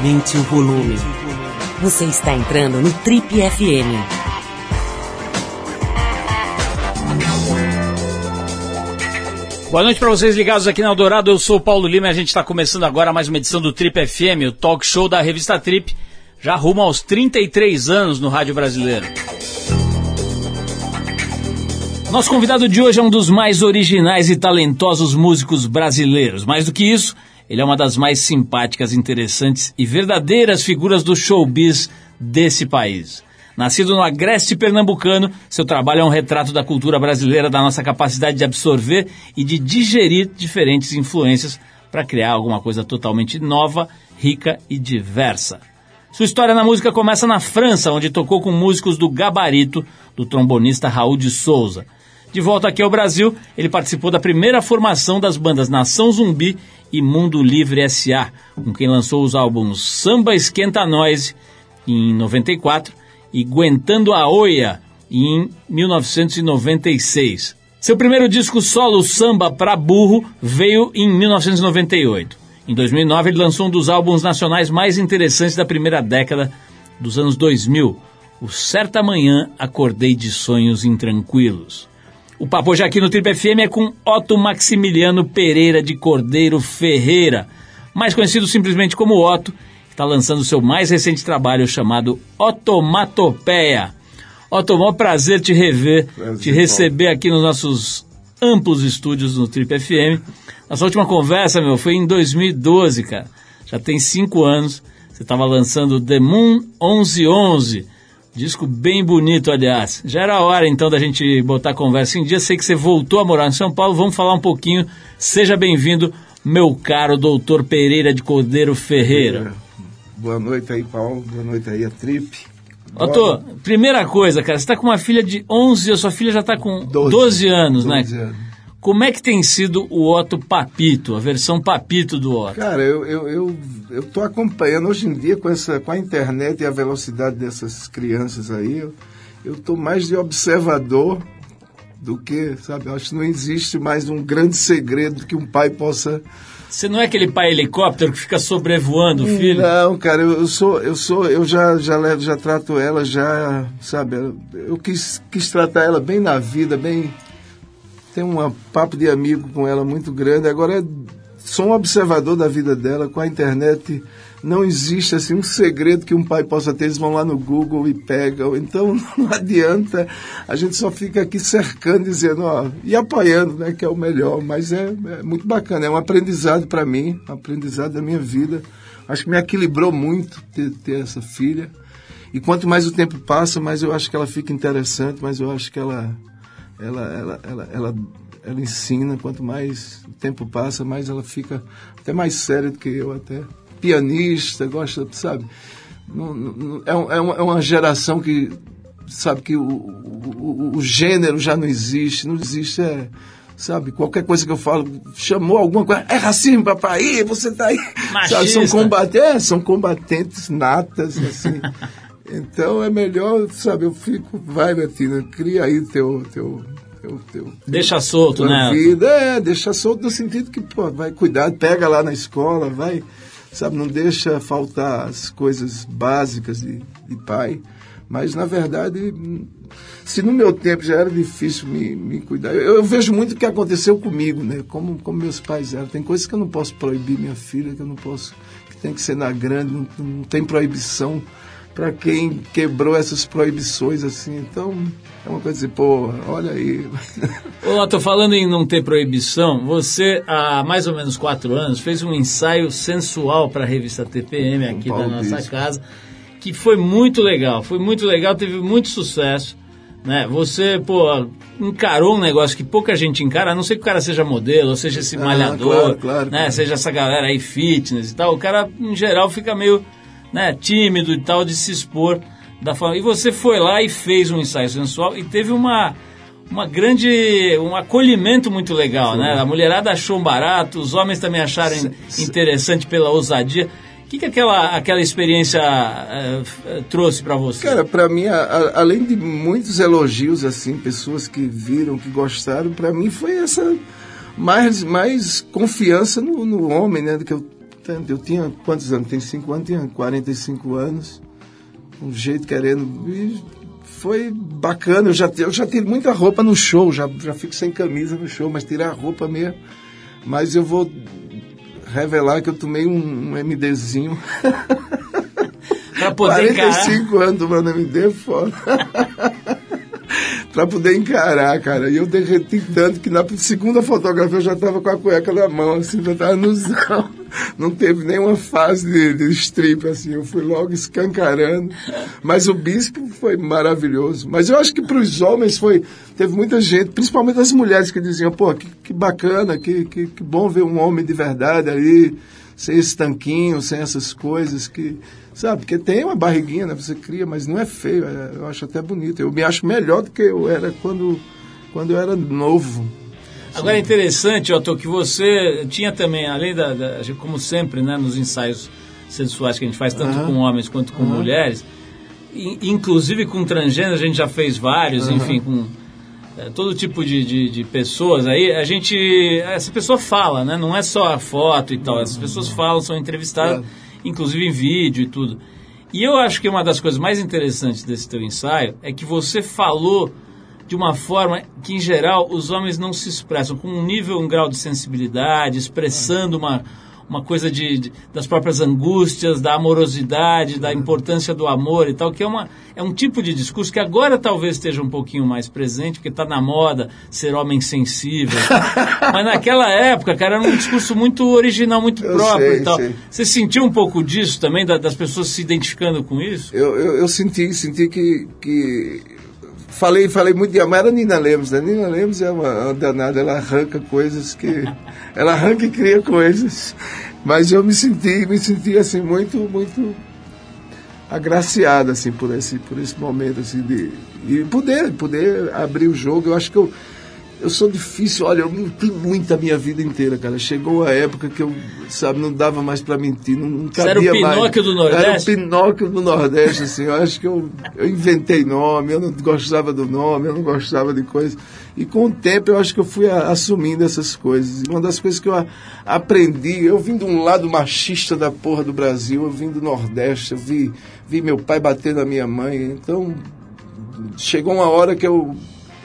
Aumente o volume. Você está entrando no Trip FM. Boa noite para vocês ligados aqui na Eldorado. Eu sou o Paulo Lima e a gente está começando agora mais uma edição do Trip FM, o talk show da revista Trip, já rumo aos 33 anos no rádio brasileiro. Nosso convidado de hoje é um dos mais originais e talentosos músicos brasileiros. Mais do que isso, ele é uma das mais simpáticas, interessantes e verdadeiras figuras do showbiz desse país. Nascido no agreste pernambucano, seu trabalho é um retrato da cultura brasileira, da nossa capacidade de absorver e de digerir diferentes influências para criar alguma coisa totalmente nova, rica e diversa. Sua história na música começa na França, onde tocou com músicos do gabarito do trombonista Raul de Souza. De volta aqui ao Brasil, ele participou da primeira formação das bandas Nação Zumbi e Mundo Livre S.A., com quem lançou os álbuns Samba Esquenta Noise em 94 e Guentando a Oia em 1996. Seu primeiro disco solo Samba pra Burro veio em 1998. Em 2009 ele lançou um dos álbuns nacionais mais interessantes da primeira década dos anos 2000, o Certa Manhã Acordei de Sonhos Intranquilos. O papo já aqui no Trip FM é com Otto Maximiliano Pereira de Cordeiro Ferreira, mais conhecido simplesmente como Otto, que está lançando seu mais recente trabalho chamado Otomatopeia. Otto, maior prazer te rever, prazer, te receber Paulo. aqui nos nossos amplos estúdios no Trip FM. Nossa última conversa, meu, foi em 2012, cara. Já tem cinco anos. Você estava lançando The Moon 1111 Disco bem bonito, aliás. Já era hora então da gente botar a conversa em dia. Sei que você voltou a morar em São Paulo. Vamos falar um pouquinho. Seja bem-vindo, meu caro doutor Pereira de Cordeiro Ferreira. Boa noite aí, Paulo. Boa noite aí, a Trip. Doutor, primeira coisa, cara, você está com uma filha de 11, a sua filha já está com 12, 12 anos, 12 né? Anos. Como é que tem sido o Otto Papito, a versão Papito do Otto? Cara, eu, eu, eu, eu tô acompanhando hoje em dia com, essa, com a internet e a velocidade dessas crianças aí, eu, eu tô mais de observador do que, sabe, eu acho que não existe mais um grande segredo que um pai possa... Você não é aquele pai helicóptero que fica sobrevoando o filho? Não, cara, eu, eu sou, eu sou, eu já, já levo, já trato ela, já, sabe, eu quis, quis tratar ela bem na vida, bem tenho um papo de amigo com ela muito grande. Agora, sou um observador da vida dela. Com a internet, não existe assim um segredo que um pai possa ter. Eles vão lá no Google e pegam. Então, não adianta. A gente só fica aqui cercando, dizendo, ó, e apoiando, né, que é o melhor. Mas é, é muito bacana. É um aprendizado para mim, um aprendizado da minha vida. Acho que me equilibrou muito ter, ter essa filha. E quanto mais o tempo passa, mais eu acho que ela fica interessante, mais eu acho que ela ela, ela, ela, ela, ela ensina, quanto mais o tempo passa, mais ela fica até mais séria do que eu, até pianista, gosta, sabe? Não, não, é, é, uma, é uma geração que sabe que o, o, o, gênero já não existe, não existe, é, sabe, qualquer coisa que eu falo, chamou alguma coisa, é racismo, papai, você tá aí. Sabe, são, combatentes, é, são combatentes natas, assim. Então é melhor, sabe, eu fico, vai, Betina, cria aí teu. teu, teu, teu deixa solto, né? Vida, é, deixa solto no sentido que, pô, vai cuidar, pega lá na escola, vai, sabe, não deixa faltar as coisas básicas de, de pai. Mas, na verdade, se no meu tempo já era difícil me, me cuidar, eu, eu, vejo muito o que aconteceu comigo, né? Como, como meus pais eram. Tem coisas que eu não posso proibir minha filha, que eu não posso, que tem que ser na grande, não, não tem proibição para quem quebrou essas proibições, assim. Então, é uma coisa assim, pô, olha aí. Ô, tô falando em não ter proibição, você, há mais ou menos quatro anos, fez um ensaio sensual para a revista TPM aqui da nossa Bispo. casa, que foi muito legal, foi muito legal, teve muito sucesso. Né? Você, pô, encarou um negócio que pouca gente encara, a não ser que o cara seja modelo, ou seja esse ah, malhador, claro, claro, né? Claro. seja essa galera aí fitness e tal. O cara, em geral, fica meio né, tímido e tal, de se expor da forma. E você foi lá e fez um ensaio sensual e teve uma, uma grande. um acolhimento muito legal, Sim. né? A mulherada achou um barato, os homens também acharam Sim. interessante pela ousadia. O que, que aquela, aquela experiência uh, trouxe para você? Cara, para mim, a, a, além de muitos elogios, assim, pessoas que viram, que gostaram, para mim foi essa mais, mais confiança no, no homem, né? Que eu Eu tinha quantos anos? Tem 5 anos, tinha 45 anos. Um jeito querendo. E foi bacana. Eu já, eu já tive muita roupa no show, já, já fico sem camisa no show, mas tirar a roupa mesmo. Mas eu vou revelar que eu tomei um, um MDzinho. pra poder 45 encarar. anos tomando MD, é foda. para poder encarar, cara. E eu derreti tanto que na segunda fotografia eu já tava com a cueca na mão, assim, já tava no zão. Não teve nenhuma fase de, de strip, assim, eu fui logo escancarando. Mas o bispo foi maravilhoso. Mas eu acho que para os homens foi. Teve muita gente, principalmente as mulheres, que diziam, pô, que, que bacana, que, que, que bom ver um homem de verdade ali, sem esse tanquinho, sem essas coisas que Sabe? Porque tem uma barriguinha, né? Você cria, mas não é feio. É, eu acho até bonito. Eu me acho melhor do que eu era quando, quando eu era novo. Agora é interessante, Otto, que você tinha também, além da, da, como sempre, né, nos ensaios sensuais que a gente faz, tanto uhum. com homens quanto com uhum. mulheres, inclusive com transgênero, a gente já fez vários, uhum. enfim, com é, todo tipo de, de, de, pessoas aí, a gente, essa pessoa fala, né, não é só a foto e tal, essas pessoas falam, são entrevistadas inclusive em vídeo e tudo. E eu acho que uma das coisas mais interessantes desse teu ensaio é que você falou de uma forma que, em geral, os homens não se expressam, com um nível, um grau de sensibilidade, expressando uma uma coisa de, de, das próprias angústias, da amorosidade, da importância do amor e tal, que é, uma, é um tipo de discurso que agora talvez esteja um pouquinho mais presente, porque está na moda ser homem sensível. Mas naquela época, cara, era um discurso muito original, muito eu próprio sei, e tal. Sei. Você sentiu um pouco disso também, da, das pessoas se identificando com isso? Eu, eu, eu senti, senti que, que falei, falei muito de. Era Nina Lemos, né? Nina Lemos é uma, uma danada, ela arranca coisas que. ela arranca e cria coisas. Mas eu me senti, me senti assim, muito, muito agraciado assim, por, esse, por esse momento assim, de. E poder, poder abrir o jogo. Eu acho que eu eu sou difícil, olha, eu menti muito a minha vida inteira, cara. Chegou a época que eu, sabe, não dava mais para mentir, não, não cabia Você era o Pinóquio mais. do Nordeste? Era o Pinóquio do Nordeste, assim. Eu acho que eu, eu inventei nome, eu não gostava do nome, eu não gostava de coisas. E com o tempo eu acho que eu fui a, assumindo essas coisas. E uma das coisas que eu a, aprendi, eu vim de um lado machista da porra do Brasil, eu vim do Nordeste, eu vi, vi meu pai bater na minha mãe. Então, chegou uma hora que eu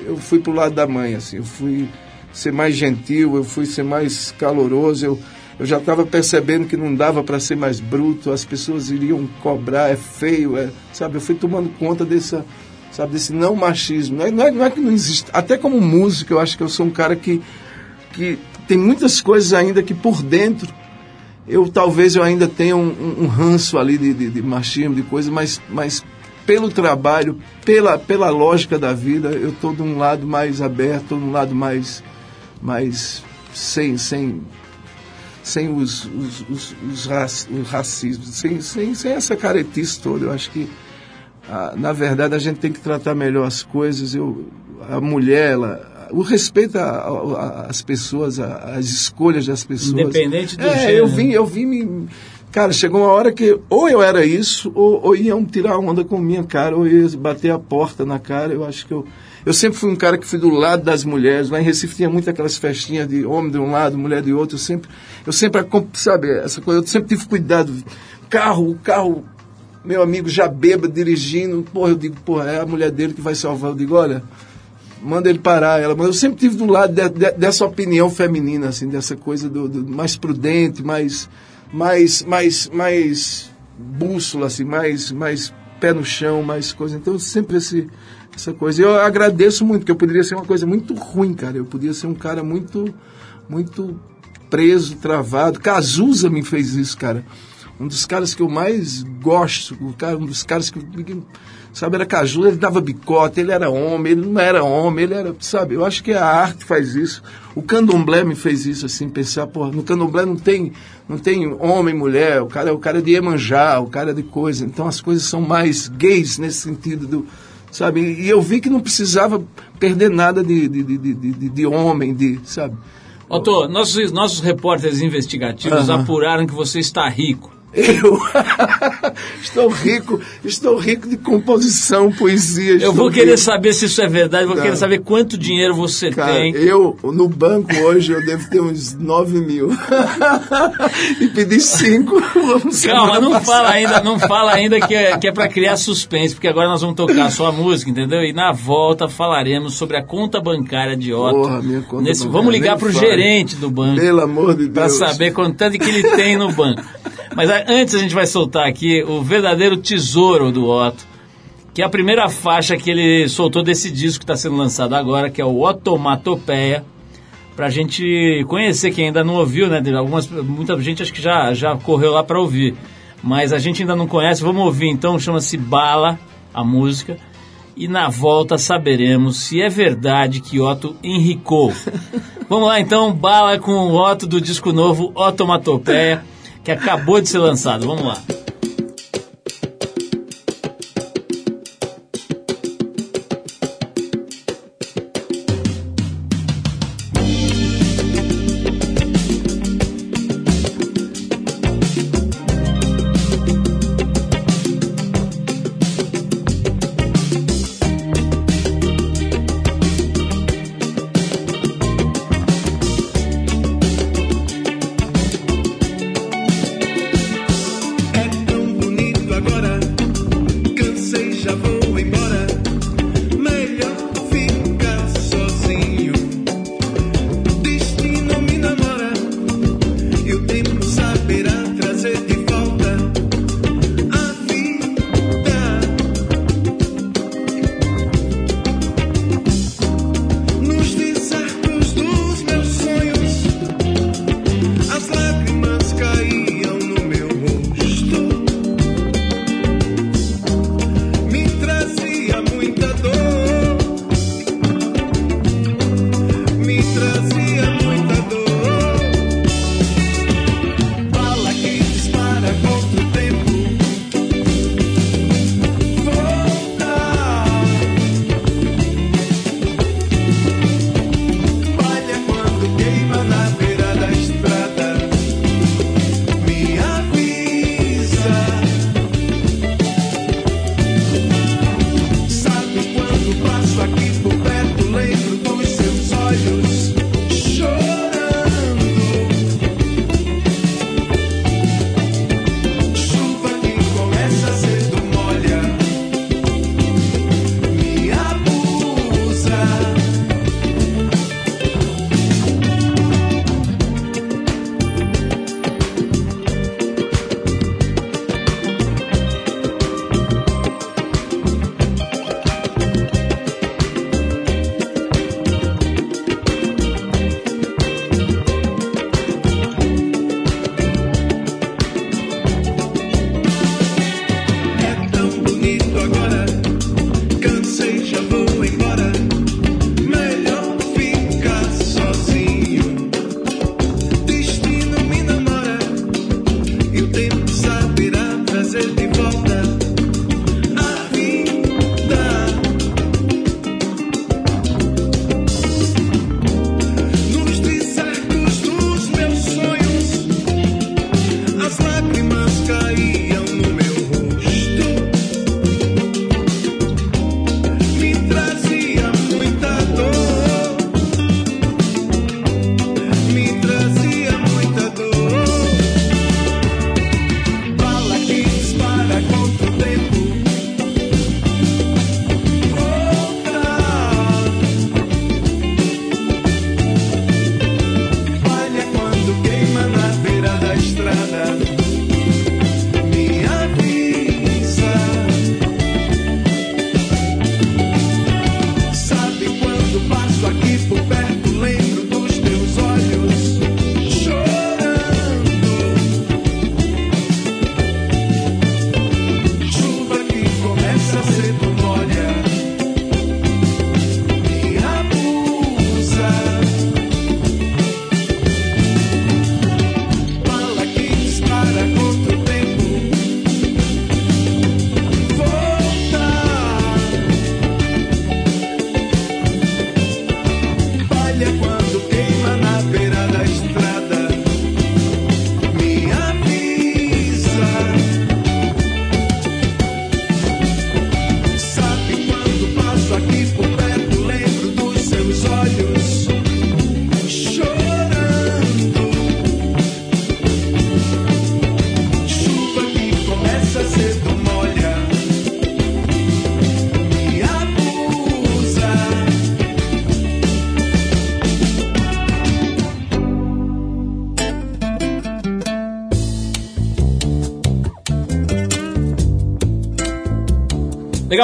eu fui pro lado da mãe, assim, eu fui ser mais gentil, eu fui ser mais caloroso, eu, eu já estava percebendo que não dava para ser mais bruto, as pessoas iriam cobrar, é feio, é, sabe? Eu fui tomando conta dessa, sabe, desse não machismo. Não é, não é, não é que não existe, até como músico, eu acho que eu sou um cara que, que tem muitas coisas ainda que por dentro eu talvez eu ainda tenha um, um, um ranço ali de, de, de, machismo, de coisa, mas, mas pelo trabalho, pela, pela lógica da vida, eu estou de um lado mais aberto, de um lado mais, mais sem, sem, sem os, os, os, os, raci, os racismos, sem, sem, sem essa caretice toda. Eu acho que, ah, na verdade, a gente tem que tratar melhor as coisas. Eu, a mulher, ela, o respeito às pessoas, às escolhas das pessoas. Independente do é, gênero. Eu vim, eu vim me Cara, chegou uma hora que ou eu era isso, ou, ou iam tirar onda com minha cara, ou ia bater a porta na cara. Eu acho que eu. Eu sempre fui um cara que fui do lado das mulheres. Lá em Recife tinha muito aquelas festinhas de homem de um lado, mulher de outro. Eu sempre, eu sempre, sabe, essa coisa, eu sempre tive cuidado. Carro, o carro, meu amigo já beba dirigindo. Porra, eu digo, porra, é a mulher dele que vai salvar. Eu digo, olha, manda ele parar. Ela, mas eu sempre tive do lado de, de, dessa opinião feminina, assim, dessa coisa do, do mais prudente, mais mais, mais, mais bússola, assim, mais, mais pé no chão, mais coisa. Então, sempre esse, essa coisa. Eu agradeço muito, porque eu poderia ser uma coisa muito ruim, cara. Eu podia ser um cara muito, muito preso, travado. Cazuza me fez isso, cara. Um dos caras que eu mais gosto, cara, um dos caras que sabe, era caju, ele dava bicote, ele era homem, ele não era homem, ele era, sabe, eu acho que a arte faz isso. O candomblé me fez isso, assim, pensar, pô, no candomblé não tem, não tem homem e mulher, o cara, o cara é de Iemanjá, o cara é de coisa, então as coisas são mais gays nesse sentido do, sabe, e eu vi que não precisava perder nada de, de, de, de, de homem, de, sabe. Otto, nossos, nossos repórteres investigativos apuraram que você está rico. Eu estou rico, estou rico de composição, poesia. Eu vou querer rico. saber se isso é verdade, vou Tá. querer saber quanto dinheiro você Cara, tem. eu, no banco hoje, eu devo ter uns 9 mil. e pedi 5. Calma, não fala ainda, não fala ainda que é, que é para criar suspense, porque agora nós vamos tocar só a música, entendeu? E na volta falaremos sobre a conta bancária de Otto. Porra, minha conta Nesse- bancária, vamos ligar pro fale. gerente do banco. Pelo amor de Para Deus. saber quanto que ele tem no banco. Mas a- antes a gente vai soltar aqui o verdadeiro tesouro do Otto, que é a primeira faixa que ele soltou desse disco que está sendo lançado agora, que é o Otomatopeia, pra gente conhecer quem ainda não ouviu, né? Algumas, muita gente acho que já, já correu lá para ouvir, mas a gente ainda não conhece. Vamos ouvir então, chama-se Bala, a música. E na volta saberemos se é verdade que Otto enricou. Vamos lá então, bala com o Otto do disco novo Otomatopeia, que acabou de ser lançado. Vamos lá.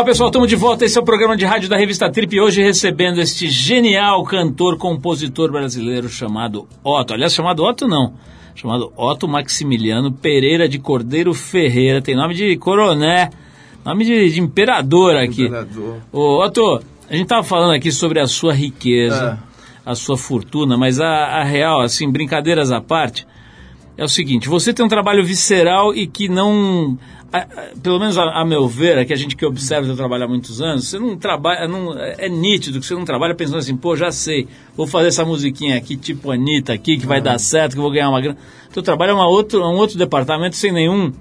Legal, pessoal, estamos de volta. Esse é o programa de rádio da revista Trip. Hoje recebendo este genial cantor, compositor brasileiro chamado Otto. Aliás, chamado Otto não. Chamado Otto Maximiliano Pereira de Cordeiro Ferreira. Tem nome de coroné, nome de, de imperador aqui. Imperador. Ô, Otto, a gente estava falando aqui sobre a sua riqueza, a sua fortuna, mas a, a real, assim, brincadeiras à parte, é o seguinte: você tem um trabalho visceral e que não a- a- pelo menos a, a meu ver, é que a gente que observa seu trabalho há muitos anos, você não trabalha, não, é nítido que você não trabalha pensando assim, pô, já sei, vou fazer essa musiquinha aqui, tipo Anitta aqui, que vai dar certo, que eu vou ganhar uma grana. Teu trabalho é uma outro, um outro departamento sem nenhum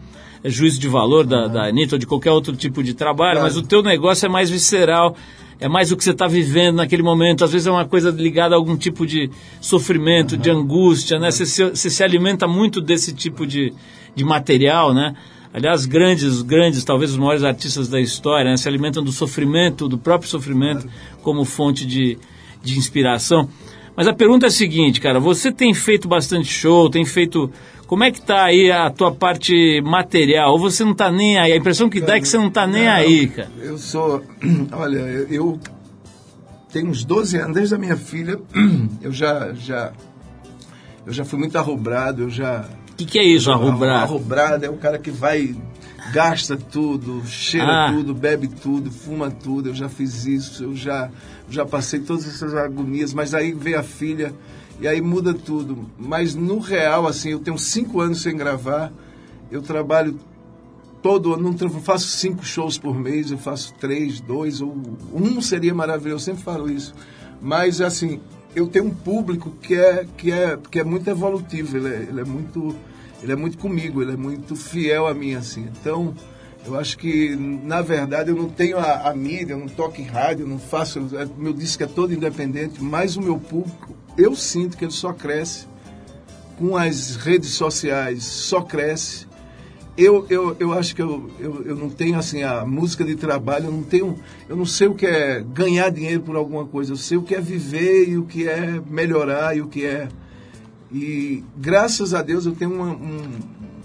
eh, juízo de valor da, da Anitta ou de qualquer outro tipo de trabalho, Claro. mas o teu negócio é mais visceral, é mais o que você está vivendo naquele momento, às vezes é uma coisa ligada a algum tipo de sofrimento, de angústia, né? Você se, você se alimenta muito desse tipo de, de material, né? Aliás, grandes, grandes, talvez os maiores artistas da história, né? se alimentam do sofrimento, do próprio sofrimento, como fonte de, de inspiração. Mas a pergunta é a seguinte, cara, você tem feito bastante show, tem feito... Como é que tá aí a tua parte material? Ou você não tá nem aí? A impressão que dá é que você não tá nem Não, aí, cara. Eu sou. Olha, eu, tenho uns 12 anos, desde a minha filha, eu já. já eu já fui muito arrobrado, eu já. O que, que é isso, arrobrar? Arrobrado é o cara que vai, gasta tudo, cheira Ah. tudo, bebe tudo, fuma tudo. Eu já fiz isso, eu já, já passei todas essas agonias, mas aí veio a filha e aí muda tudo. Mas no real, assim, eu tenho cinco anos sem gravar, eu trabalho todo ano, não faço cinco shows por mês, eu faço três, dois, ou um seria maravilhoso, eu sempre falo isso. Mas assim, eu tenho um público que é, que é, que é muito evolutivo, ele é, ele é muito. Ele é muito comigo, ele é muito fiel a mim, assim. Então, eu acho que, na verdade, eu não tenho a, a mídia, eu não toco em rádio, eu não faço. é, meu disco é todo independente, mas o meu público, eu sinto que ele só cresce com as redes sociais, só cresce eu, eu, eu acho que eu, eu, eu não tenho assim a música de trabalho, eu não tenho, eu não sei o que é ganhar dinheiro por alguma coisa, eu sei o que é viver e o que é melhorar e o que é e graças a Deus eu tenho uma- um,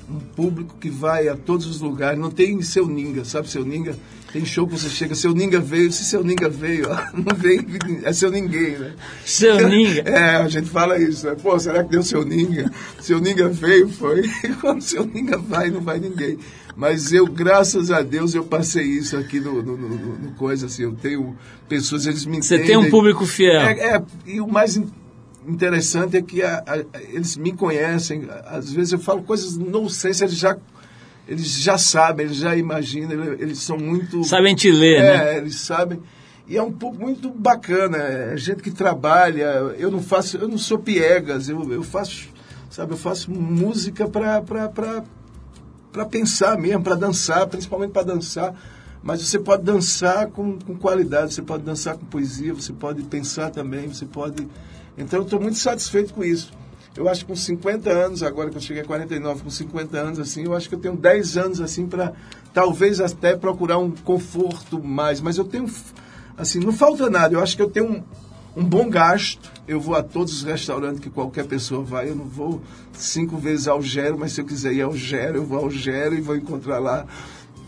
um público que vai a todos os lugares, não tem seu ninga, sabe seu ninga? Tem show que você chega, seu ninga veio, se seu ninga veio, ó, não vem, é seu ninguém, né? Seu ninga. É, a gente fala isso, né? Pô, será que deu seu ninga? Seu ninga veio, foi. Quando seu ninga vai, não vai ninguém. Mas eu, graças a Deus, eu passei isso aqui no, no, no- no- coisa, assim, eu tenho pessoas, eles me Você entendem. tem um público fiel. É, é, e o mais in- interessante é que a- a- eles me conhecem. Às vezes eu falo coisas, não sei se eles já, eles já sabem, eles já imaginam, eles, são muito. Sabem te ler, né? É, eles sabem. E é um pouco muito bacana, é gente que trabalha. Eu não faço, eu não sou piegas, eu, eu faço, sabe, eu faço música para para pensar mesmo, para dançar, principalmente para dançar. Mas você pode dançar com, com qualidade, você pode dançar com poesia, você pode pensar também, você pode. Então eu estou muito satisfeito com isso. Eu acho que com 50 anos, agora que eu cheguei a 49, com 50 anos, assim, eu acho que eu tenho 10 anos, assim, para talvez até procurar um conforto mais. Mas eu tenho, assim, não falta nada. Eu acho que eu tenho um, um bom gasto. Eu vou a todos os restaurantes que qualquer pessoa vai. Eu não vou cinco vezes ao Gero, mas se eu quiser ir ao Gero, eu vou ao Gero e vou encontrar lá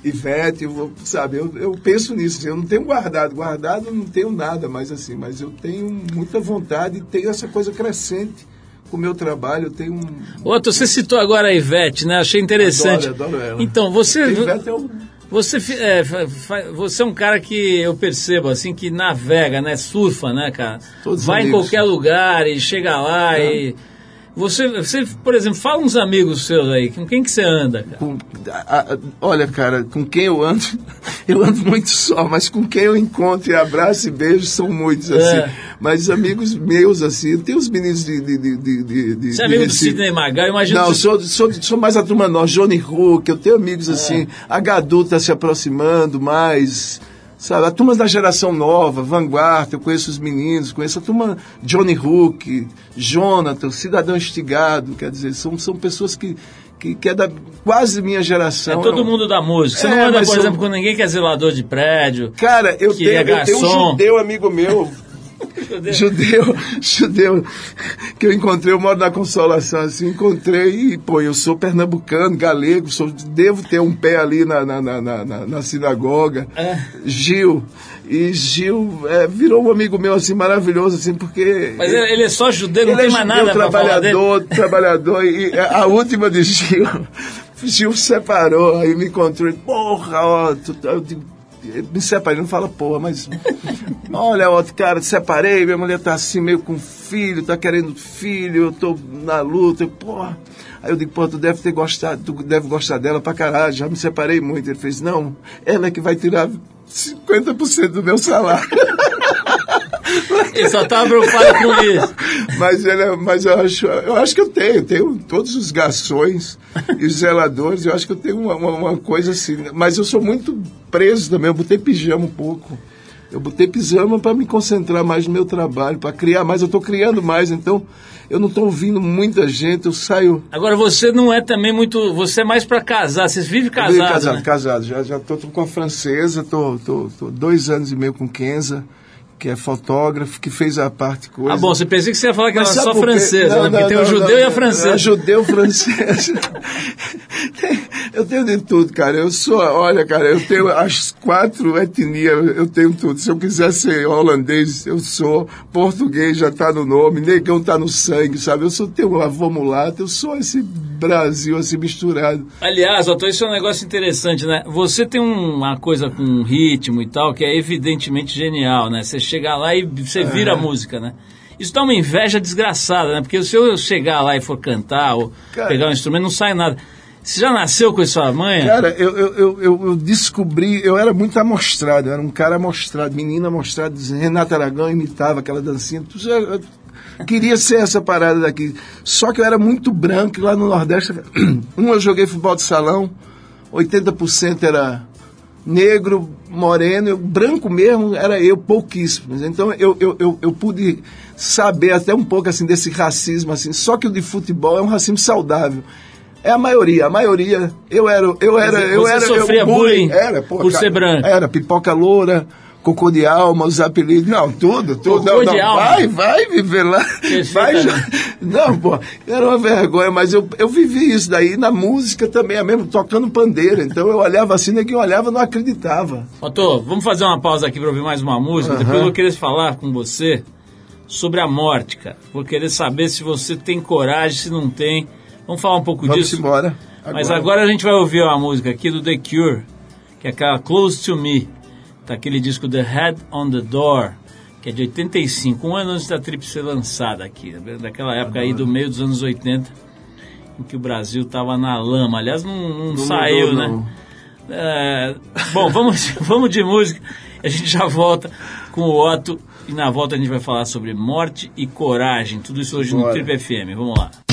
Ivete, eu sabe, eu, eu penso nisso, eu não tenho guardado, guardado não tenho nada mais assim, mas eu tenho muita vontade e tenho essa coisa crescente com o meu trabalho, eu tenho um... Outro, você citou agora a Ivete, né? Achei interessante. Adoro, adoro ela. Então, você, A Ivete é um... você, é, você é um cara que eu percebo, assim, que navega, né? Surfa, né, cara? Todos Vai em amigos. qualquer lugar e chega lá e... Você, você, por exemplo, fala uns amigos seus aí, com quem que você anda, cara? com- a- a- olha, cara, com quem eu ando, eu ando muito só, mas com quem eu encontro e abraço e beijo são muitos, assim. É. Mas amigos meus, assim, tem os meninos de... de, de, de, de, de Você é amigo do Recife. Sidney Magal, eu imagino Não, que sou, sou, sou mais a turma nós, Johnny Hook, eu tenho amigos assim, a Gadu tá se aproximando mais, sabe, a turma da geração nova, Vanguarda, eu conheço os meninos, conheço a turma Johnny Hook, Jonathan, Cidadão Estigado, quer dizer, são, são pessoas que, que, que é da quase minha É geração. todo Eu- mundo da música. Você É, não anda, por exemplo, com ninguém que é zelador de prédio. Cara, eu tenho, é eu tenho um garçom. judeu amigo meu. Judeu. judeu, judeu, que eu encontrei, eu moro na Consolação, assim, encontrei e, pô, eu sou pernambucano, galego, sou, devo ter um pé ali na, na, na, na, na sinagoga. É. Gil, e Gil é, virou um amigo meu, assim, maravilhoso, assim, porque... Mas ele, ele é só judeu, não tem é mais nada trabalhador, trabalhador, e a última de Gil, Gil separou, aí me encontrou, porra, ó, tu, eu digo, me separei, não fala porra, mas. Olha, outro cara, separei, minha mulher tá assim, meio com filho, tá querendo filho, eu tô na luta, eu, porra. Aí eu digo, pô, tu deve ter gostado, tu deve gostar dela pra caralho, já me separei muito. Ele fez, não, ela é que vai tirar 50% do meu salário. Ele só estava preocupado com isso. Mas, ele, é, mas eu, acho, eu acho que eu tenho. Tenho todos os garçons e os zeladores. Eu acho que eu tenho uma, uma, uma coisa assim. Mas eu sou muito preso também. Eu botei pijama um pouco. Eu botei pijama para me concentrar mais no meu trabalho, para criar mais. Eu estou criando mais, então eu não estou ouvindo muita gente, eu saio. Agora você não é também muito. Você é mais para casar, vocês vivem casados. Casado, né? casado. Já tô, com a francesa, tô, tô, tô dois anos e meio com Kenza que é fotógrafo, que fez a parte coisa. Ah, bom, você pensei que você ia falar que Mas era só francesa, não, né? Porque não, tem o judeu e a francesa. A judeu francesa. eu tenho de tudo, cara. Eu sou, olha, cara, eu tenho as quatro etnias, eu tenho tudo. Se eu quiser ser holandês, eu sou. Português já está no nome, negão está no sangue, sabe? Eu sou tenho avô mulato, eu sou esse Brasil assim misturado. Aliás, Otto, isso é um negócio interessante, né? Você tem uma coisa com ritmo e tal que é evidentemente genial, né? Você chegar lá e você vira a música, né? Isso dá uma inveja desgraçada, né? Porque se eu chegar lá e for cantar ou Cara, pegar um instrumento, não sai nada. Você já nasceu com isso mãe? Cara, eu, eu, eu, eu, descobri, eu era muito amostrado, eu era um cara amostrado, menina amostrado, Renata Aragão imitava aquela dancinha. Eu queria ser essa parada daqui. Só que eu era muito branco lá no Nordeste. Um, eu joguei futebol de salão, 80% era negro, moreno, eu, branco mesmo era eu, pouquíssimos. Então eu, eu, eu, eu, pude saber até um pouco assim desse racismo assim. Só que o de futebol é um racismo saudável. É a maioria, a maioria. Eu era, eu era, eu você era, sofria eu, bullying, era, pô, por cara, ser branco. Era pipoca loura, cocô de alma, os apelidos, não, tudo, tudo. Não, não. Vai, vai viver lá. Vai, não, pô, era uma vergonha, mas eu, eu vivi isso daí na música também, é mesmo tocando pandeiro. Então eu olhava assim, quem olhava não acreditava. Otô, vamos fazer uma pausa aqui para ouvir mais uma música. Uhum. Depois eu vou querer falar com você sobre a morte, cara. Vou querer saber se você tem coragem, se não tem. Vamos falar um pouco vamos disso. Embora. Agora. Mas agora a gente vai ouvir uma música aqui do The Cure, que é aquela Close to Me daquele disco The Head on the Door, que é de 85, um ano antes da Trip ser lançada aqui, daquela época aí do meio dos anos 80, em que o Brasil estava na lama. Aliás, não, não, não saiu, mudou, né? Não. É, bom, vamos, vamos de música. A gente já volta com o Otto e na volta a gente vai falar sobre morte e coragem. Tudo isso hoje Bora. no Trip FM. Vamos lá.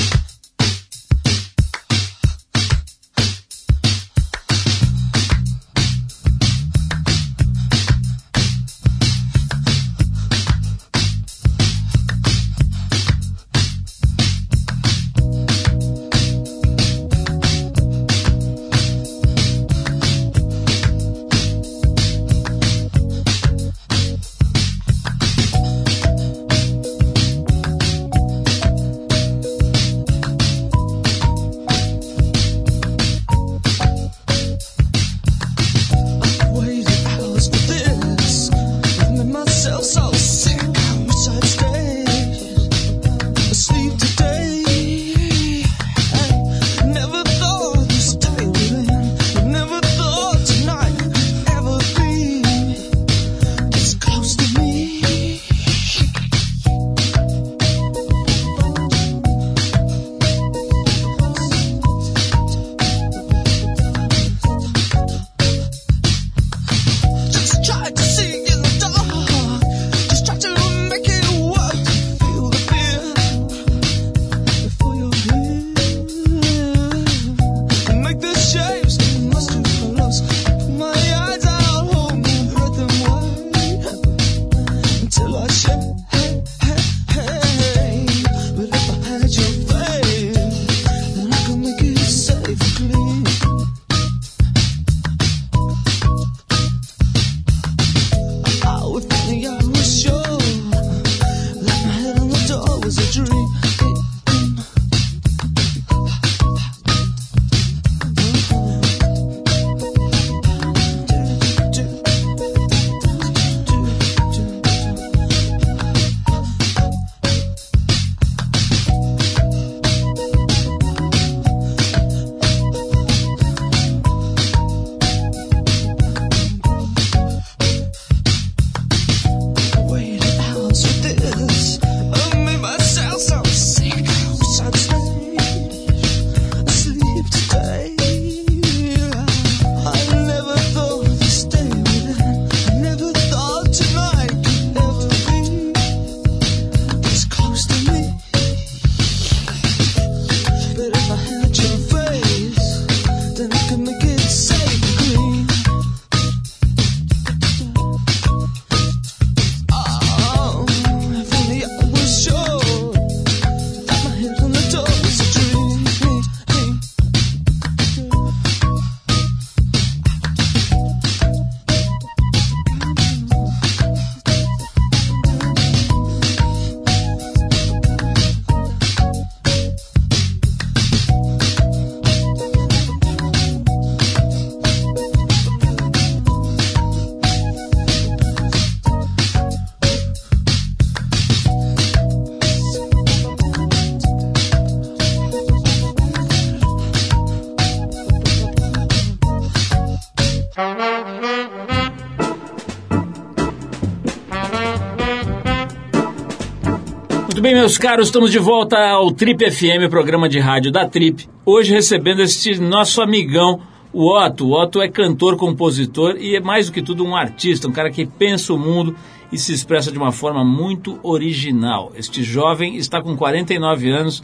Meus caros, estamos de volta ao Trip FM, programa de rádio da Trip. Hoje recebendo este nosso amigão, o Otto. O Otto é cantor, compositor e é mais do que tudo um artista, um cara que pensa o mundo e se expressa de uma forma muito original. Este jovem está com 49 anos.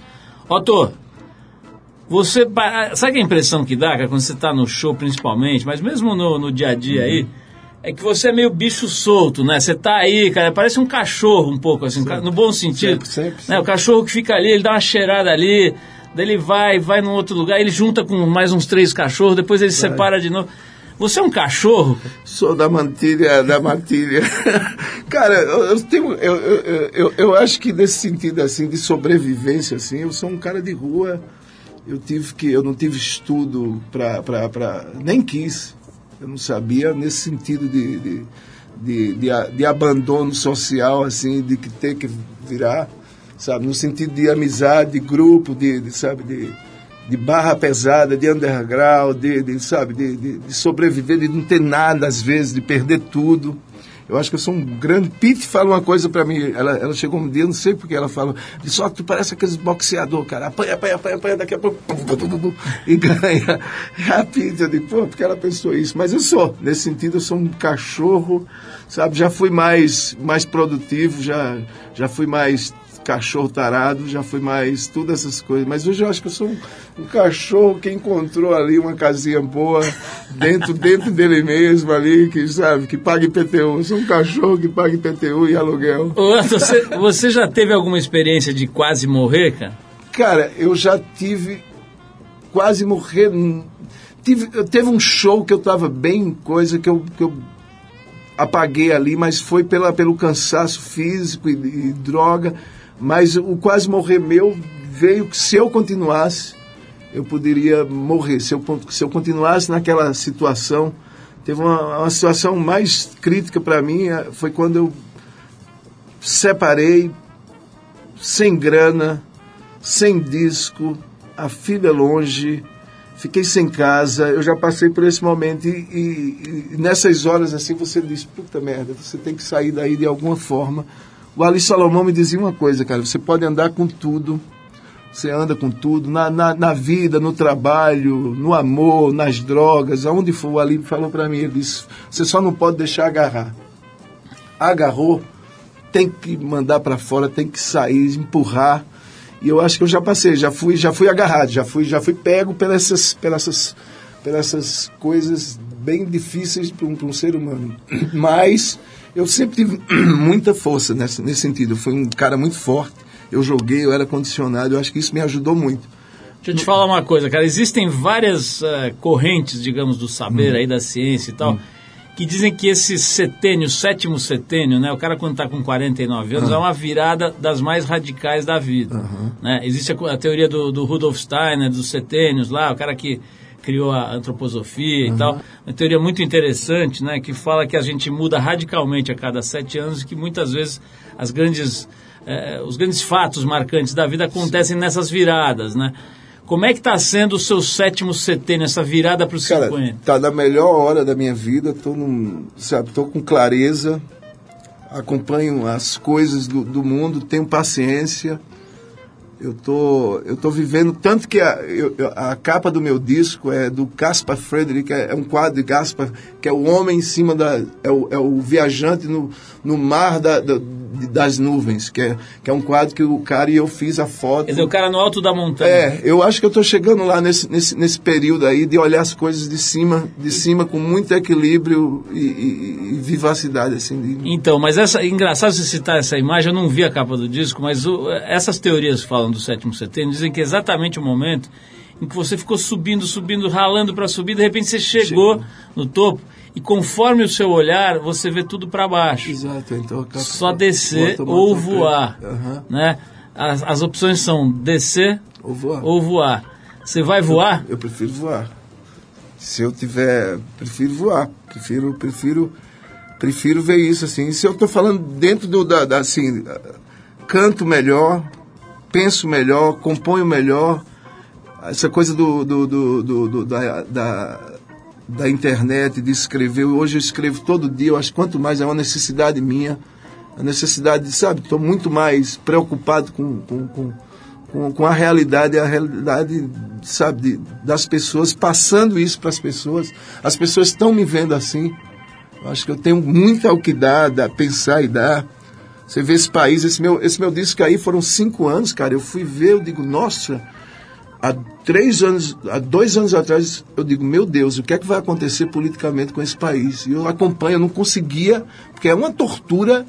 Otto, você. Sabe a impressão que dá, cara, quando você está no show principalmente, mas mesmo no, no dia a dia aí, é que você é meio bicho solto, né? Você tá aí, cara, parece um cachorro um pouco, assim, sempre, no bom sentido. Sempre, sempre, né? O cachorro que fica ali, ele dá uma cheirada ali, daí ele vai, vai num outro lugar, ele junta com mais uns três cachorros, depois ele vai. separa de novo. Você é um cachorro? Sou da mantilha, da mantilha. Cara, eu, eu tenho, eu, eu, eu, eu, acho que nesse sentido assim de sobrevivência assim, eu sou um cara de rua. Eu tive que, eu não tive estudo para, nem quis. Eu não sabia nesse sentido de, de, de, de, de abandono social assim, de que ter que virar, sabe, no sentido de amizade, de grupo, de, de sabe, de de barra pesada, de underground, de, de sabe, de, de, de, sobreviver, de não ter nada às vezes, de perder tudo. Eu acho que eu sou um grande. Pete fala uma coisa para mim. Ela, ela chegou um dia, não sei porque ela falou. Só que tu parece aqueles boxeador, cara. Apanha, apanha, apanha, apanha, daqui a pouco. E ganha. A eu digo, pô, porque ela pensou isso. Mas eu sou. Nesse sentido, eu sou um cachorro, sabe? Já fui mais, mais produtivo, já, já fui mais cachorro tarado, já fui mais tudo essas coisas. Mas hoje eu acho que eu sou um, um cachorro que encontrou ali uma casinha boa dentro, dentro dele mesmo ali, que sabe, que paga IPTU. Eu sou um cachorro que paga IPTU e aluguel. Você, você já teve alguma experiência de quase morrer, cara? Cara, eu já tive quase morrer. Tive, teve um show que eu tava bem, coisa que eu, que eu apaguei ali, mas foi pela, pelo cansaço físico e, e droga. Mas o quase morrer meu veio que se eu continuasse, eu poderia morrer. Se eu, se eu continuasse naquela situação, teve uma, uma situação mais crítica para mim, eh, foi quando eu separei, sem grana, sem disco, a filha longe, fiquei sem casa, eu já passei por esse momento e, e, e, nessas horas assim você diz, puta merda, você tem que sair daí de alguma forma, o Ali Salomão me dizia uma coisa, cara, você pode andar com tudo, você anda com tudo, na, na, na vida, no trabalho, no amor, nas drogas, aonde for. O Ali falou para mim, ele disse, você só não pode deixar agarrar. Agarrou, tem que mandar para fora, tem que sair, empurrar. E eu acho que eu já passei, já fui, já fui agarrado, já fui, já fui pego pelas essas, pelas essas, pelas essas coisas bem difíceis para um, um ser humano. Mas eu sempre tive muita força nesse, nesse sentido. Eu fui um cara muito forte. Eu joguei, eu era condicionado. Eu acho que isso me ajudou muito. Deixa eu te falar uma coisa, cara. Existem várias uh, correntes, digamos, do saber hum. aí, da ciência e tal, hum. que dizem que esse setênio, sétimo setênio, né? O cara quando está com 49 anos, é uma virada das mais radicais da vida. Uhum. Né? Existe a, a teoria do, do Rudolf Steiner, dos setênios lá, o cara que criou a antroposofia uhum. e tal. Uma teoria muito interessante, né, que fala que a gente muda radicalmente a cada sete anos e que muitas vezes as grandes, eh, os grandes fatos marcantes da vida acontecem Sim. nessas viradas, né? Como é que está sendo o seu sétimo CT nessa virada para o 50? Está na melhor hora da minha vida, estou tô com clareza, acompanho as coisas do, do mundo, tenho paciência eu tô, eu tô vivendo, tanto que a, eu, a capa do meu disco é do Caspar Frederick, é, é um quadro de Caspar, que é o homem em cima da. é o, é o viajante no, no mar da, da das nuvens, que é, que é um quadro que o cara e eu fiz a foto. Quer dizer, o cara no alto da montanha. É, eu acho que eu estou chegando lá nesse, nesse, nesse período aí de olhar as coisas de cima, de cima com muito equilíbrio e, e, e vivacidade, assim. Então, mas essa, engraçado você citar essa imagem, eu não vi a capa do disco, mas o, essas teorias falam do sétimo setembro, dizem que é exatamente o momento em que você ficou subindo, subindo, ralando para subir, de repente você chegou, chegou. no topo e conforme o seu olhar, você vê tudo para baixo. Exato, então só descer ou voar, uhum. né? As, as, opções são descer ou voar. ou voar. Você vai voar? Eu, eu, prefiro voar. Se eu tiver, prefiro voar. Prefiro, prefiro, prefiro ver isso assim. Se eu estou falando dentro do da, da assim, canto melhor, penso melhor, componho melhor. Essa coisa do, do, do, do da, da da internet, de escrever. Hoje eu escrevo todo dia, eu acho quanto mais é uma necessidade minha. A necessidade de, sabe, estou muito mais preocupado com, com, com, com, com a realidade, a realidade, sabe, de, das pessoas, passando isso para as pessoas. As pessoas estão me vendo assim. Eu acho que eu tenho muito ao que dar, dar, pensar e dar. Você vê esse país, esse meu, esse meu disco aí foram cinco anos, cara. Eu fui ver, eu digo, nossa, há três anos, há dois anos atrás, eu digo, meu Deus, o que é que vai acontecer politicamente com esse país? E eu acompanho, eu não conseguia, porque é uma tortura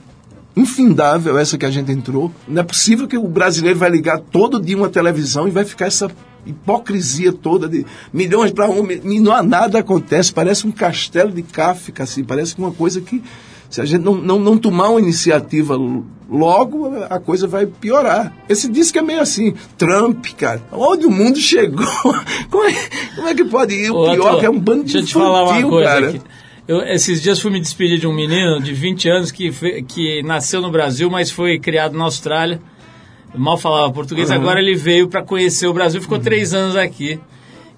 infindável essa que a gente entrou. Não é possível que o brasileiro vai ligar todo dia uma televisão e vai ficar essa hipocrisia toda de milhões para um, e não há nada acontece, parece um castelo de Kafka, assim, parece uma coisa que se a gente não, não, não tomar uma iniciativa logo, a coisa vai piorar. Esse disco é meio assim, Trump, cara, onde o mundo chegou? Como é, como é que pode ir? O Ô, pior Arthur, que é um bando de Deixa eu te falar uma infantil, coisa cara. aqui. Eu, esses dias fui me despedir de um menino de 20 anos que, que nasceu no Brasil, mas foi criado na Austrália. Mal falava português, Uhum. agora ele veio para conhecer o Brasil, ficou três anos aqui.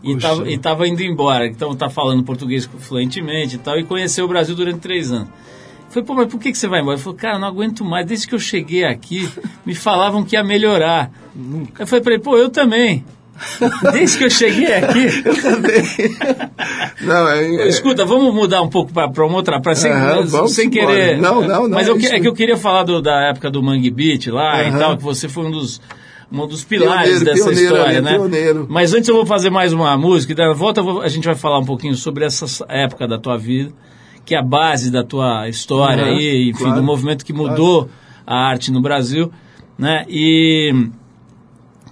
E Puxa. tava, e tava indo embora. Então tá falando português fluentemente e tal, e conheceu o Brasil durante três anos. Falei, pô, mas por que, que você vai embora? Ele falou, cara, não aguento mais. Desde que eu cheguei aqui, me falavam que ia melhorar. Eu falei pra ele, pô, eu também. Desde que eu cheguei aqui, Não, é, é- Escuta, vamos mudar um pouco para uma outra praia, sem, vamos sem querer. Não, não, não, Mas é eu que- isso. é que eu queria falar do- da época do Mangue Beach lá e Aham. tal, que você foi um dos, um dos pilares Pioneiro, dessa pioneiro, história, né? Pioneiro. Mas antes eu vou fazer mais uma música e da volta eu vou- a gente vai falar um pouquinho sobre essa época da tua vida, que é a base da tua história Aham, aí, enfim, claro. do movimento que mudou a arte no Brasil, né? E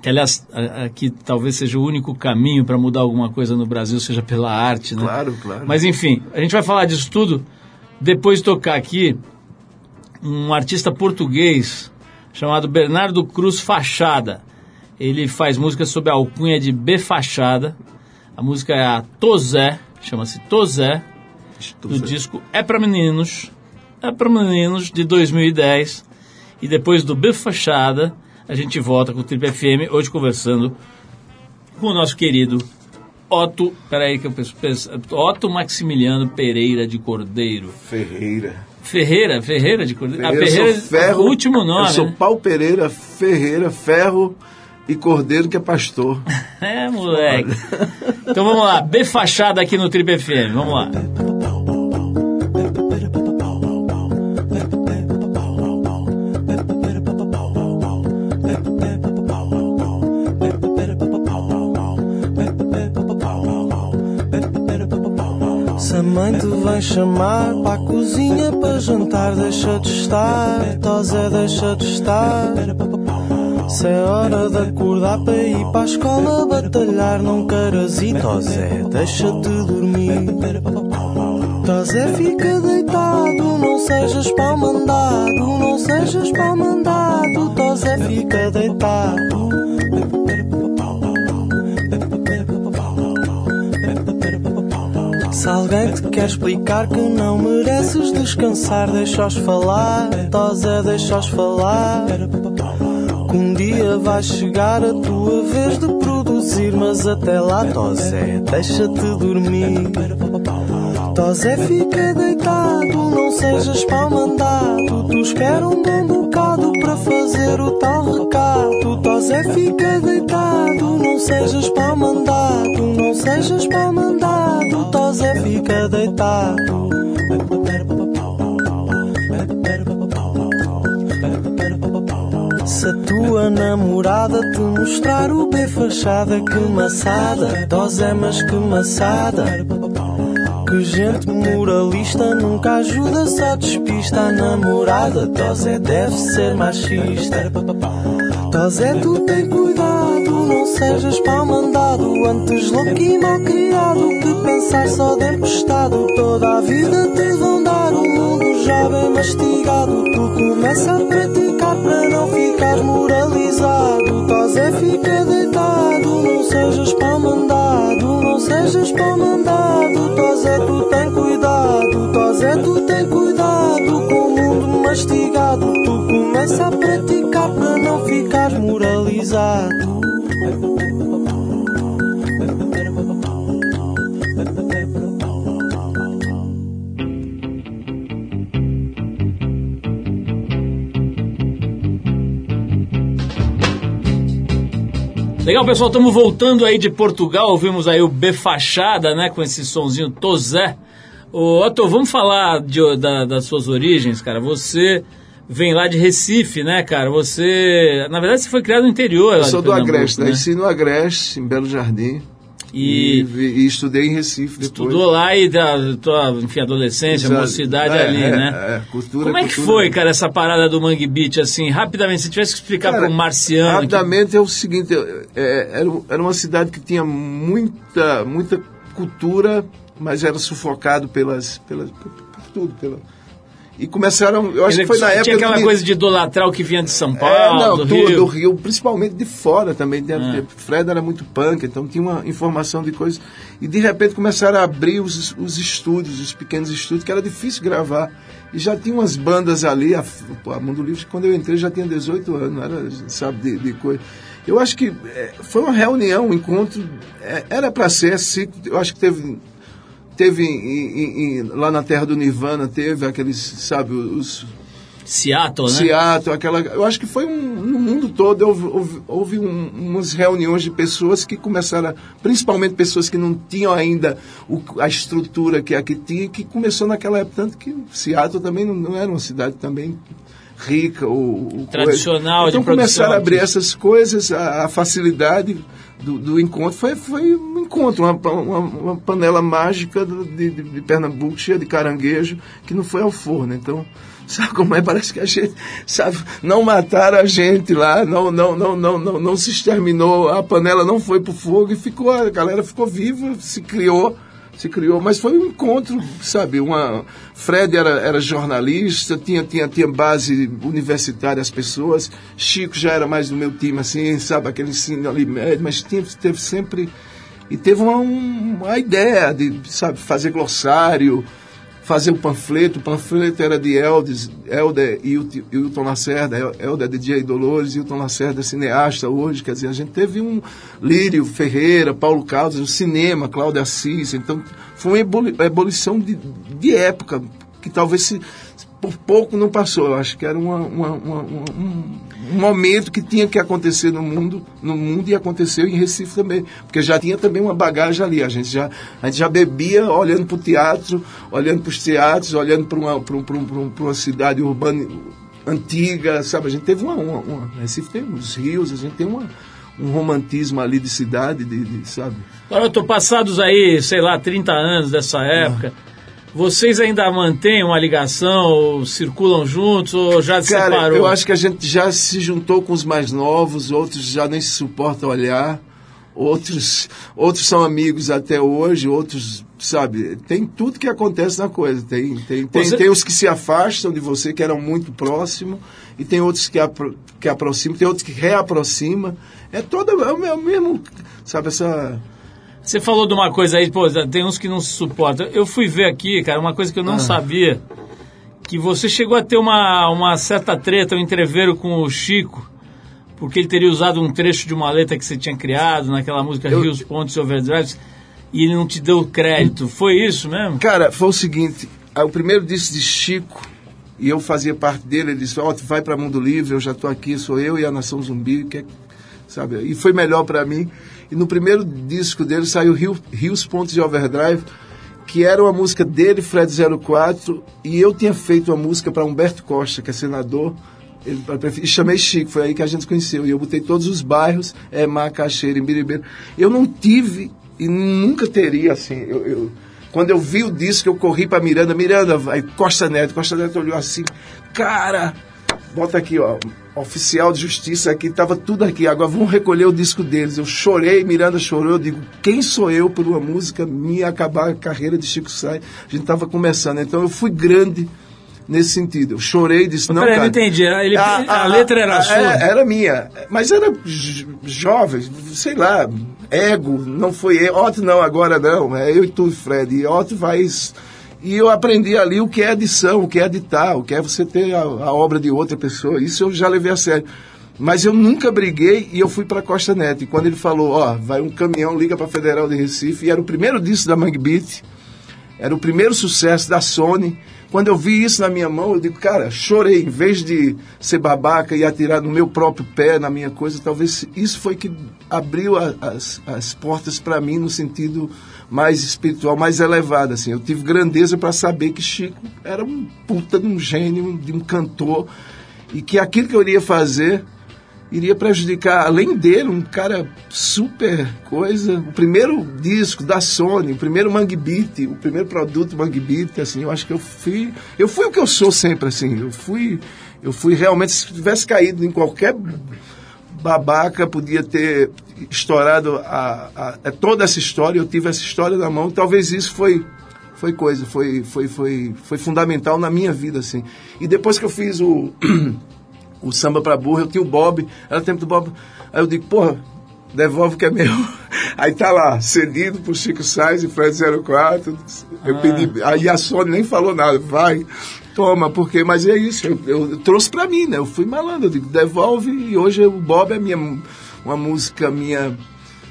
que aliás aqui talvez seja o único caminho para mudar alguma coisa no Brasil seja pela arte, né? Claro, claro. Mas enfim, a gente vai falar disso tudo depois de tocar aqui um artista português chamado Bernardo Cruz Fachada. Ele faz música sob a alcunha de B Fachada. A música é a Tozé, chama-se Tozé, do disco É Pra Meninos, É Pra Meninos de 2010. E depois do B Fachada, a gente volta com o Trip FM, hoje conversando com o nosso querido Otto, peraí que eu penso, penso Otto Maximiliano Pereira de Cordeiro. Ferreira. Ferreira, Ferreira de Cordeiro. Ah, Ferreira, sou Ferro. o último nome. Eu sou né? Paulo Pereira, Ferreira, Ferro e Cordeiro, que é pastor. É, moleque. Então vamos lá, B Fachada aqui no Trip FM, vamos lá. Chamar para a cozinha para jantar, deixa de estar, Tosé, deixa de estar. Se é hora de acordar para ir para a escola batalhar, não queiras ir, Tosé, deixa-te dormir. Tosé, fica deitado, não sejas pau mandado, não sejas pau mandado, Tosé, fica deitado. Se alguém te quer explicar que não mereces descansar, deixa-os falar, Tosé, deixa-os falar. Que um dia vai chegar a tua vez de produzir, mas até lá, Tosé, deixa-te dormir. Tosé, fica deitado, não sejas pau mandado. Tu espera um bom bocado para fazer o tal recado. Tosé, fica deitado, não sejas pau mandado. Não sejas pau mandado, Tosé, fica deitado. Se a tua namorada te mostrar o B fachada, que maçada, Tosé, mas que maçada. Que gente moralista nunca ajuda, só despista a namorada. Tosé deve ser machista. Tosé, tu tem cuidado, não sejas pau mandado. Antes louco e mal criado, que pensar só de emprestado. Toda a vida te vão dar um mundo jovem mastigado. Tu começa a praticar para não ficar moralizado. Tosé, fica deitado, não sejas pau mandado. Não sejas pau mandado. Tosé, tu tem cuidado. Tosé, tu tem cuidado com o mundo mastigado. Tu começa a praticar para improvisado. Legal, pessoal, estamos voltando aí de Portugal, ouvimos aí o B Fachada, né, com esse sonzinho Tozé. Ô, Otto, vamos falar de, da, das suas origens, cara. Você vem lá de Recife, né, cara? Você, na verdade, você foi criado no interior. Eu sou do Agreste, né? Nasci no Agreste, em Belo Jardim. E, e, e, estudei em Recife depois. Estudou lá e da tua, enfim, adolescência, Exato. mocidade é, ali, é, né? É, cultura, Como é que foi, cara, essa parada do Mangue Beach, assim, rapidamente, se tivesse que explicar para um marciano... Rapidamente que... é o seguinte, é, era, era uma cidade que tinha muita, muita cultura, mas era sufocado pelas, pelas, por, por tudo, pela e começaram, eu acho que foi na época... Tinha aquela que, coisa de idolatrar o que vinha de São Paulo, é, não, do, Rio. do Rio. Principalmente de fora também. Ah. Fred era muito punk, então tinha uma informação de coisas. E de repente começaram a abrir os, os estúdios, os pequenos estúdios, que era difícil gravar. E já tinha umas bandas ali, a, a Mundo Livre, quando eu entrei já tinha 18 anos, era, sabe, de, de coisa. Eu acho que é, foi uma reunião, um encontro, é, era para ser, assim, eu acho que teve teve em, em, lá na terra do Nirvana, teve aqueles, sabe, os... Seattle, né? Seattle, aquela... Eu acho que foi um, no mundo todo, houve, houve, houve um, umas reuniões de pessoas que começaram, a, principalmente pessoas que não tinham ainda o, a estrutura que aqui tinha, que começou naquela época, tanto que Seattle também não, não era uma cidade também rica ou... Tradicional coisa. Então de começaram a abrir essas coisas, a, a facilidade do, do, encontro foi, foi um encontro, uma, uma, uma panela mágica de, de, de, Pernambuco cheia de caranguejo que não foi ao forno. Então, sabe como é? Parece que a gente, sabe, não mataram a gente lá, não, não, não, não, não, não se exterminou, a panela não foi pro fogo e ficou, a galera ficou viva, se criou se criou, mas foi um encontro, sabe, uma Fred era, era jornalista, tinha, tinha, tinha base universitária as pessoas, Chico já era mais do meu time, assim, sabe, aquele ensino ali médio, mas tinha, teve sempre, e teve uma, uma ideia de, sabe, fazer glossário, fazer o panfleto. O panfleto era de Eldes, Helder e Hilton Lacerda. Helder é DJ Dolores, Hilton Lacerda cineasta hoje. Quer dizer, a gente teve um Lírio Ferreira, Paulo Caldas, o cinema, Cláudia Assis. Então, foi uma ebulição de, de época que talvez se, por pouco não passou. Eu acho que era uma, uma, uma, um, um, momento que tinha que acontecer no mundo, no mundo e aconteceu em Recife também, porque já tinha também uma bagagem ali. A gente já, a gente já bebia olhando para o teatro, olhando para os teatros, olhando para uma, para uma, uma cidade urbana antiga, sabe? A gente teve uma, uma, uma Recife tem os rios, a gente tem uma um romantismo ali de cidade, de, de sabe? Agora, eu tô passados aí, sei lá, 30 anos dessa época. Vocês ainda mantêm uma ligação, ou circulam juntos, ou já se Cara, separou? eu acho que a gente já se juntou com os mais novos, outros já nem se suportam olhar, outros, outros são amigos até hoje, outros, sabe, tem tudo que acontece na coisa. Tem, tem, tem, você... tem os que se afastam de você, que eram muito próximos, e tem outros que, apro que aproximam, tem outros que reaproximam. É todo é o mesmo, sabe, essa você falou de uma coisa aí, pô, tem uns que não se suportam. Eu fui ver aqui, cara, uma coisa que eu não ah. sabia, que você chegou a ter uma, uma certa treta, um entreveiro com o Chico, porque ele teria usado um trecho de uma letra que você tinha criado naquela música eu... Rios, Pontes e Overdrives, e ele não te deu crédito. Foi isso mesmo? Cara, foi o seguinte, o primeiro disco de Chico, e eu fazia parte dele, ele disse, ó, oh, vai para Mundo Livre, eu já estou aqui, sou eu e a Nação Zumbi, que é, sabe, e foi melhor para mim. E no primeiro disco dele saiu Rio, Rios Pontos de Overdrive, que era uma música dele, Fred 04, e eu tinha feito uma música para Humberto Costa, que é senador, ele, e chamei Chico, foi aí que a gente conheceu. E eu botei todos os bairros, é, Macaxeira, Imbiribeira. Eu não tive e nunca teria, assim, eu, eu quando eu vi o disco, eu corri para Miranda, Miranda, Costa Neto, Costa Neto olhou assim, cara, bota aqui, ó, oficial de justiça aqui, estava tudo aqui. Agora vamos recolher o disco deles. Eu chorei, Miranda chorou. Eu digo, quem sou eu por uma música minha acabar a carreira de Chico Sai? A gente estava começando. Então eu fui grande nesse sentido. Eu chorei disse, não, Peraí, cara... não entendi. Ele, a, a, a, letra era a, sua? É, era minha. Mas era jovem, sei lá, ego. Não foi eu. Otto não, agora não. É eu e tu, Fred. E Otto vai e eu aprendi ali o que é edição, o que é editar, o que é você ter a, a obra de outra pessoa. Isso eu já levei a sério. Mas eu nunca briguei e eu fui para Costa Neto. E quando ele falou, ó, vai um caminhão, liga para Federal de Recife, e era o primeiro disco da Mangue Beat, Era o primeiro sucesso da Sony. Quando eu vi isso na minha mão, eu digo, cara, chorei. Em vez de ser babaca e atirar no meu próprio pé, na minha coisa, talvez isso foi que abriu as, as portas para mim no sentido mais espiritual, mais elevado. Assim. Eu tive grandeza para saber que Chico era um puta de um gênio, de um cantor, e que aquilo que eu iria fazer iria prejudicar, além dele, um cara super coisa. O primeiro disco da Sony, o primeiro Mangue Beat, o primeiro produto Mangue Beat, assim, eu acho que eu fui. Eu fui o que eu sou sempre, assim. Eu fui. Eu fui realmente, se tivesse caído em qualquer babaca, podia ter estourado a, a, a, toda essa história, eu tive essa história na mão, talvez isso foi foi coisa, foi, foi, foi, foi fundamental na minha vida, assim. E depois que eu fiz o o samba pra burra, eu tinha o Bob, era tempo do Bob. Aí eu digo, porra, devolve que é meu. Aí tá lá, cedido pro Chico Sainz e Fred 04. Eu ah. pedi, aí a Sony nem falou nada, vai, toma, porque, mas é isso, eu, eu, eu trouxe pra mim, né? Eu fui malandro, eu digo, devolve, e hoje o Bob é minha, uma música minha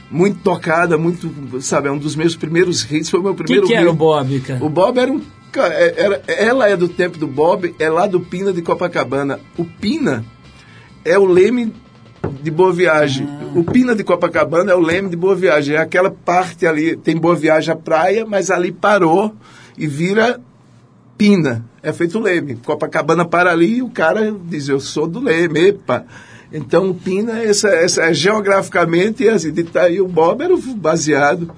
muito tocada, muito, sabe, é um dos meus primeiros hits, foi o meu primeiro que, que era o Bob, cara? O Bob era um é, era, ela é do tempo do Bob, é lá do Pina de Copacabana. O Pina é o leme de Boa Viagem. Ah. O Pina de Copacabana é o leme de Boa Viagem. É aquela parte ali, tem Boa Viagem à praia, mas ali parou e vira Pina. É feito leme. Copacabana para ali e o cara diz, eu sou do leme, epa. Então o Pina, essa, essa, é geograficamente, assim, de tá aí o Bob era baseado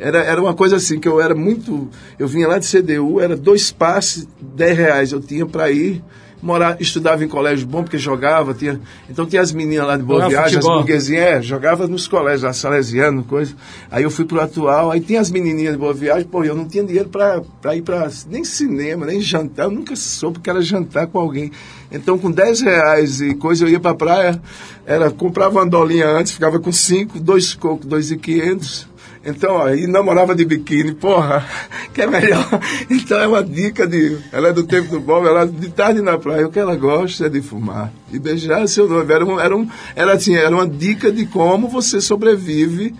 era, era uma coisa assim, que eu era muito. Eu vinha lá de CDU, era dois passes, 10 reais eu tinha para ir. Morar, estudava em colégio bom porque jogava, tinha, então tinha as meninas lá de Boa Jogava Viagem, futebol. as burguesinhas, é, jogava nos colégios, lá, salesiano, coisa. Aí eu fui pro atual, aí tinha as menininhas de Boa Viagem, pô, eu não tinha dinheiro para ir para nem cinema, nem jantar, eu nunca soube que era jantar com alguém. Então com 10 reais e coisa eu ia pra praia, era, comprava uma dolinha antes, ficava com 5, dois cocos, dois e quinhentos então, ó, e namorava de biquíni, porra, que é melhor. Então é uma dica de. Ela é do tempo do Bob, ela de tarde na praia, o que ela gosta é de fumar. E beijar seu noivo. Era, um, era, um, era, assim, era uma dica de como você sobrevive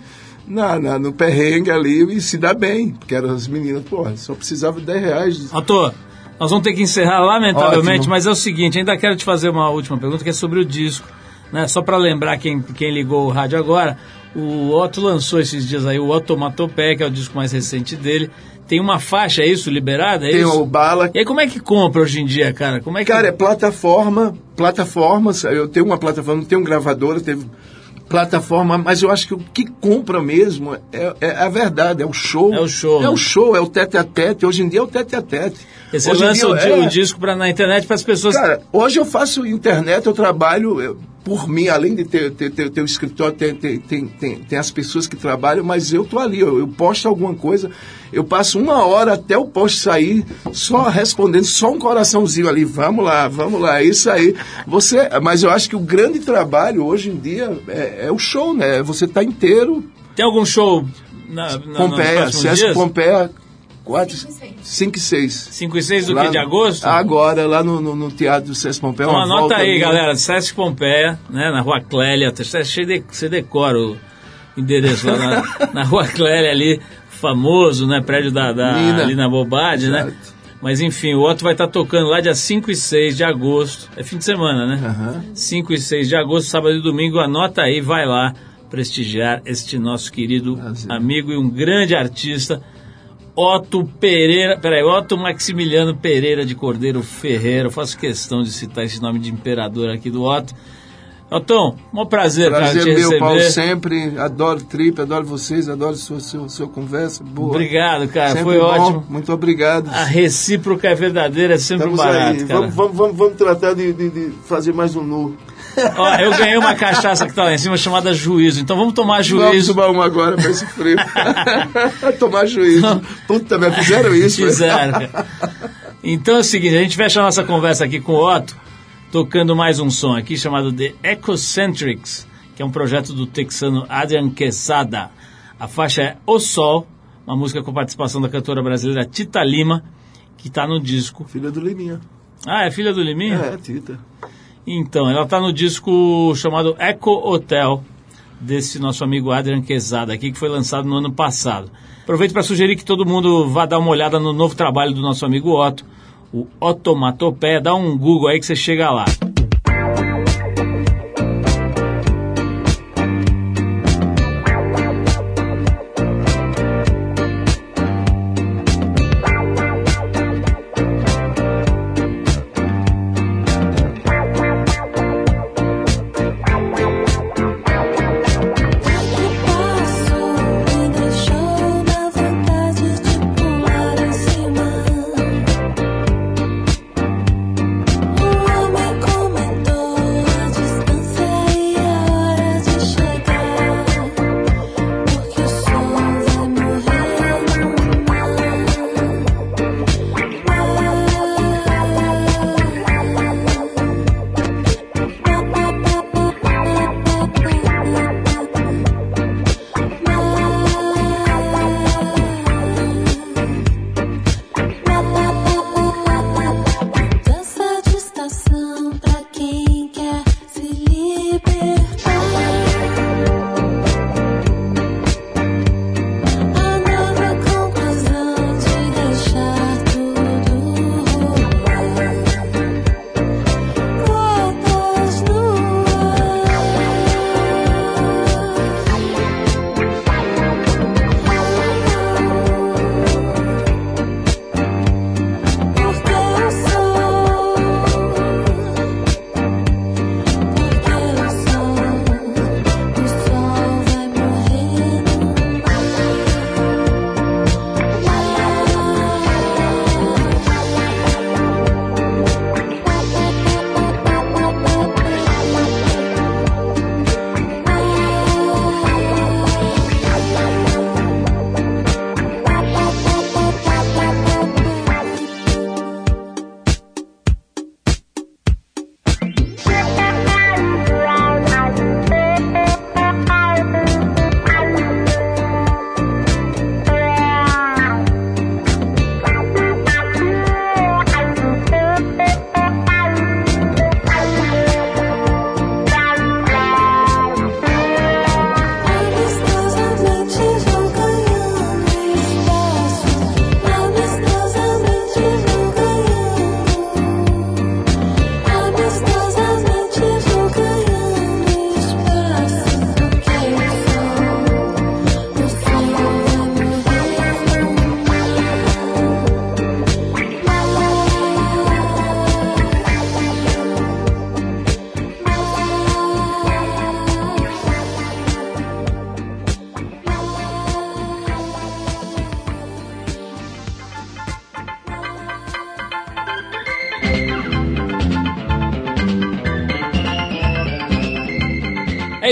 na, na, no perrengue ali e se dá bem. Porque eram as meninas, porra, só precisava de 10 reais. Ator, nós vamos ter que encerrar lamentavelmente, Ótimo. mas é o seguinte, ainda quero te fazer uma última pergunta que é sobre o disco. Né? Só para lembrar quem, quem ligou o rádio agora, o Otto lançou esses dias aí o Otomatopé, que é o disco mais recente dele. Tem uma faixa, é isso, liberada? É Tem isso? o Bala. E aí, como é que compra hoje em dia, cara? Como é que... Cara, é plataforma, plataformas. Eu tenho uma plataforma, não tenho gravadora, teve plataforma, mas eu acho que o que compra mesmo é, é a verdade, é o show. É o show. É o show, é o tete a tete. Hoje em dia é o tete a tete. Você hoje lança o, é... disco pra, na internet para as pessoas. Cara, hoje eu faço internet, eu trabalho. Eu, por mim, além de ter, ter, ter, ter o escritório, tem, tem, tem, tem, as pessoas que trabalham, mas eu tô ali, eu, eu posto alguma coisa, eu passo uma hora até o post sair, só respondendo, só um coraçãozinho ali, vamos lá, vamos lá, é isso aí. Você, mas eu acho que o grande trabalho hoje em dia é, é o show, né? Você tá inteiro. Tem algum show na, na Pompeia, Sesc Pompeia, 4, 5 e 6. 5 e 6 do lá, que? De agosto? Agora, lá no, no, no Teatro do Sesc Pompeia. Então anota aí, galera. Sesc Pompeia, né, na Rua Clélia. Você decora o endereço lá na, na Rua Clélia ali, famoso, né? Prédio da, da ali na Bobade, né? Mas enfim, o Otto vai estar tá tocando lá dia 5 e 6 de agosto. É fim de semana, né? Uhum. 5 e 6 de agosto, sábado e domingo. Anota aí, vai lá prestigiar este nosso querido Prazer. amigo e um grande artista Otto Pereira, peraí, Otto Maximiliano Pereira de Cordeiro Ferreira. Eu faço questão de citar esse nome de imperador aqui do Otto. Otton, um prazer, prazer cara, te meu, receber. Paulo, sempre. Adoro trip, adoro vocês, adoro sua, sua, sua conversa. Boa. Obrigado, cara, sempre foi bom. ótimo. Muito obrigado. A recíproca é verdadeira, é sempre Estamos barato, aí. Vamos, vamos, vamos, vamos tratar de, de, de fazer mais um nu. Ó, eu ganhei uma cachaça que tá lá em cima chamada juízo. Então vamos tomar juízo. Vamos tomar uma agora pra esse frio. tomar juízo. Puta, me fizeram isso. Fizeram. Então é o seguinte, a gente fecha a nossa conversa aqui com o Otto, tocando mais um som aqui chamado The Ecocentrics, que é um projeto do texano Adrian Quesada. A faixa é O Sol, uma música com participação da cantora brasileira Tita Lima, que está no disco. Filha do Liminha. Ah, é filha do Liminha? É, Tita. Então, ela está no disco chamado Eco Hotel, desse nosso amigo Adrian Quezada aqui, que foi lançado no ano passado. Aproveito para sugerir que todo mundo vá dar uma olhada no novo trabalho do nosso amigo Otto, o Otomatopé. Dá um Google aí que você chega lá.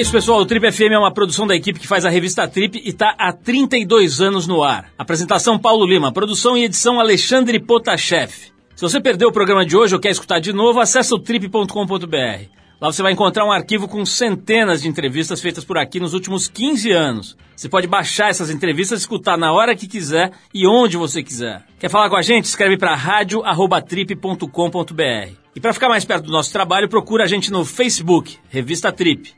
Isso, pessoal. O Trip FM é uma produção da equipe que faz a revista Trip e está há 32 anos no ar. Apresentação Paulo Lima, produção e edição Alexandre Potashev. Se você perdeu o programa de hoje ou quer escutar de novo, acesse o trip.com.br. Lá você vai encontrar um arquivo com centenas de entrevistas feitas por aqui nos últimos 15 anos. Você pode baixar essas entrevistas escutar na hora que quiser e onde você quiser. Quer falar com a gente? Escreve para radio@trip.com.br. E para ficar mais perto do nosso trabalho, procura a gente no Facebook, Revista Trip.